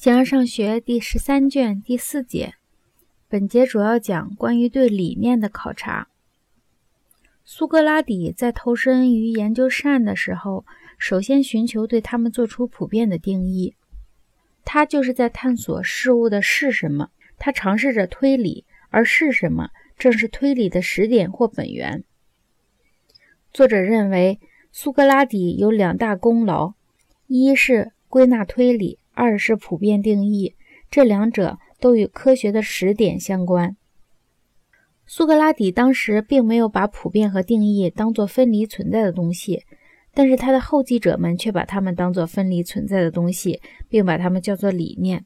形而上学第十三卷第四节，本节主要讲关于对理念的考察。苏格拉底在投身于研究善的时候，首先寻求对他们做出普遍的定义。他就是在探索事物的是什么，他尝试着推理，而是什么正是推理的始点或本源。作者认为，苏格拉底有两大功劳：一是归纳推理。二是普遍定义，这两者都与科学的始点相关。苏格拉底当时并没有把普遍和定义当作分离存在的东西，但是他的后继者们却把它们当作分离存在的东西，并把它们叫做理念。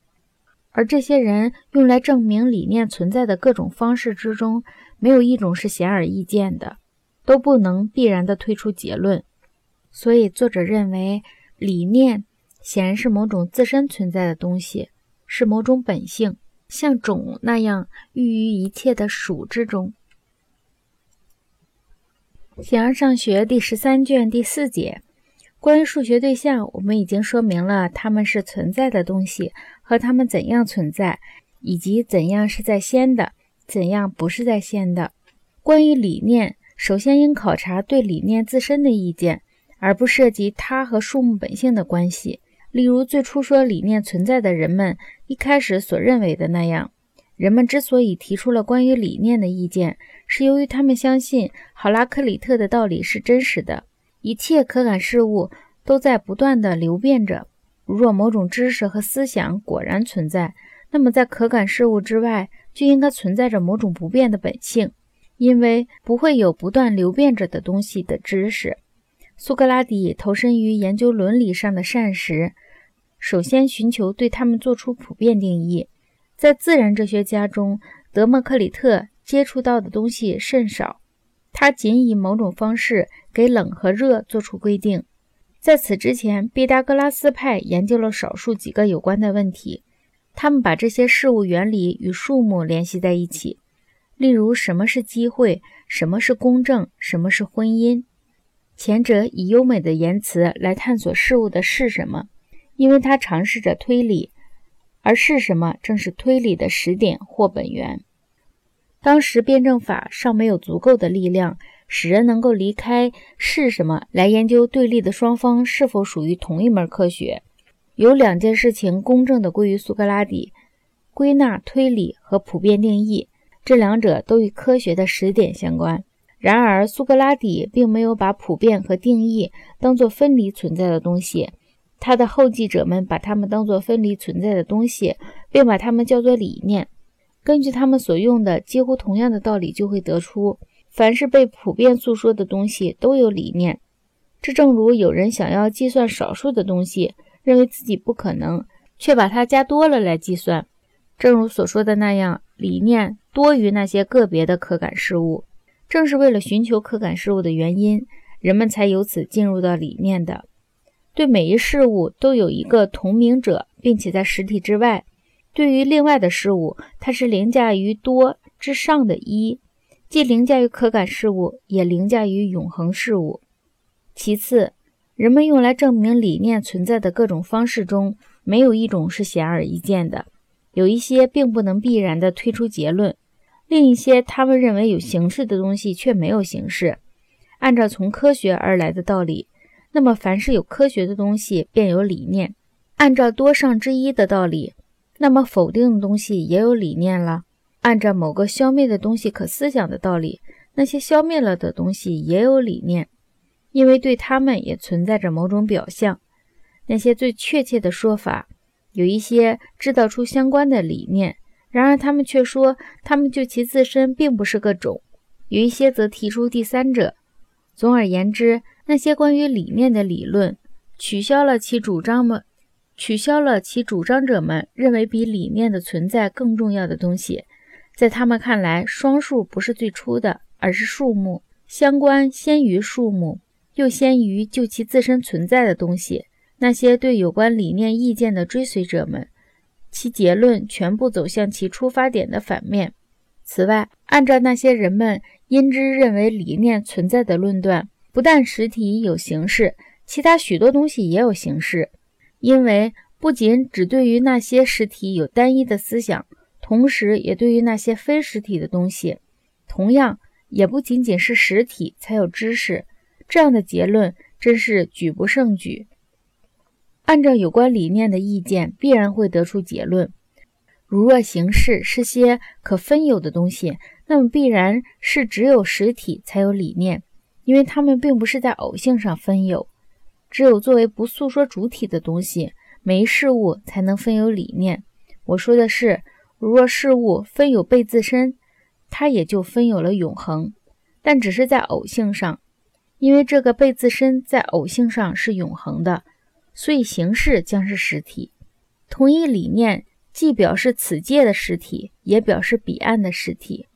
而这些人用来证明理念存在的各种方式之中，没有一种是显而易见的，都不能必然地推出结论。所以，作者认为理念。显然是某种自身存在的东西，是某种本性，像种那样寓于一切的属之中。形而上学第十三卷第四节，关于数学对象，我们已经说明了它们是存在的东西和它们怎样存在，以及怎样是在先的，怎样不是在先的。关于理念，首先应考察对理念自身的意见，而不涉及它和数目本性的关系。例如，最初说理念存在的人们一开始所认为的那样，人们之所以提出了关于理念的意见，是由于他们相信好拉克里特的道理是真实的，一切可感事物都在不断地流变着。若某种知识和思想果然存在，那么在可感事物之外就应该存在着某种不变的本性，因为不会有不断流变着的东西的知识。苏格拉底投身于研究伦理上的善时，首先寻求对他们做出普遍定义。在自然哲学家中，德谟克里特接触到的东西甚少，他仅以某种方式给冷和热做出规定。在此之前，毕达哥拉斯派研究了少数几个有关的问题，他们把这些事物原理与数目联系在一起，例如什么是机会，什么是公正，什么是婚姻。前者以优美的言辞来探索事物的是什么，因为他尝试着推理，而是什么正是推理的始点或本源。当时辩证法尚没有足够的力量，使人能够离开是什么来研究对立的双方是否属于同一门科学。有两件事情公正地归于苏格拉底：归纳、推理和普遍定义，这两者都与科学的始点相关。然而，苏格拉底并没有把普遍和定义当作分离存在的东西，他的后继者们把它们当作分离存在的东西，并把它们叫做理念。根据他们所用的几乎同样的道理，就会得出，凡是被普遍诉说的东西都有理念。这正如有人想要计算少数的东西，认为自己不可能，却把它加多了来计算。正如所说的那样，理念多于那些个别的可感事物。正是为了寻求可感事物的原因，人们才由此进入到理念的。对每一事物都有一个同名者，并且在实体之外。对于另外的事物，它是凌驾于多之上的一，既凌驾于可感事物，也凌驾于永恒事物。其次，人们用来证明理念存在的各种方式中，没有一种是显而易见的，有一些并不能必然地推出结论。另一些他们认为有形式的东西却没有形式。按照从科学而来的道理，那么凡是有科学的东西便有理念。按照多上之一的道理，那么否定的东西也有理念了。按照某个消灭的东西可思想的道理，那些消灭了的东西也有理念，因为对他们也存在着某种表象。那些最确切的说法，有一些制造出相关的理念。然而，他们却说，他们就其自身并不是个种；有一些则提出第三者。总而言之，那些关于理念的理论，取消了其主张们，取消了其主张者们认为比理念的存在更重要的东西。在他们看来，双数不是最初的，而是数目相关先于数目，又先于就其自身存在的东西。那些对有关理念意见的追随者们。其结论全部走向其出发点的反面。此外，按照那些人们因之认为理念存在的论断，不但实体有形式，其他许多东西也有形式，因为不仅只对于那些实体有单一的思想，同时也对于那些非实体的东西，同样也不仅仅是实体才有知识。这样的结论真是举不胜举。按照有关理念的意见，必然会得出结论：如若形式是些可分有的东西，那么必然是只有实体才有理念，因为它们并不是在偶性上分有。只有作为不诉说主体的东西。没事物才能分有理念。我说的是，如若事物分有被自身，它也就分有了永恒，但只是在偶性上，因为这个被自身在偶性上是永恒的，所以形式将是实体。同一理念既表示此界的实体，也表示彼岸的实体。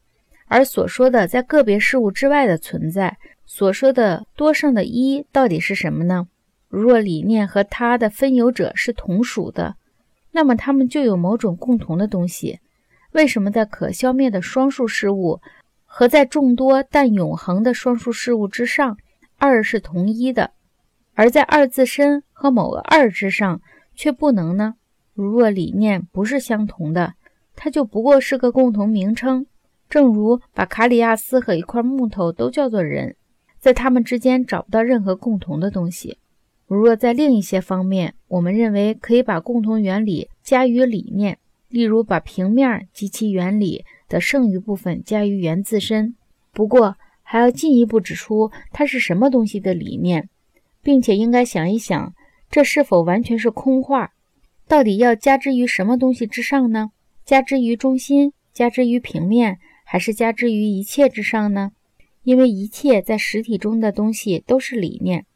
而所说的在个别事物之外的存在，所说的多上的一，到底是什么呢？如若理念和它的分有者是同属的，那么它们就有某种共同的东西。为什么在可消灭的双数事物和在众多但永恒的双数事物之上，二是同一的，而在二自身和某个二之上却不能呢？如若理念不是相同的，它就不过是个共同名称。正如把卡里亚斯和一块木头都叫做人，在它们之间找不到任何共同的东西。如若在另一些方面，我们认为可以把共同原理加于理念，例如把平面及其原理的剩余部分加于圆自身。不过，还要进一步指出它是什么东西的理念，并且应该想一想，这是否完全是空话？到底要加之于什么东西之上呢？加之于中心，加之于平面，还是加之于一切之上呢？因为一切在实体中的东西都是理念。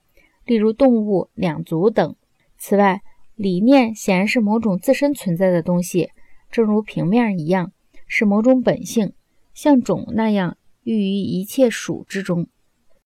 例如动物、两足等。此外，理念显然是某种自身存在的东西，正如平面一样，是某种本性，像种那样寓于一切属之中。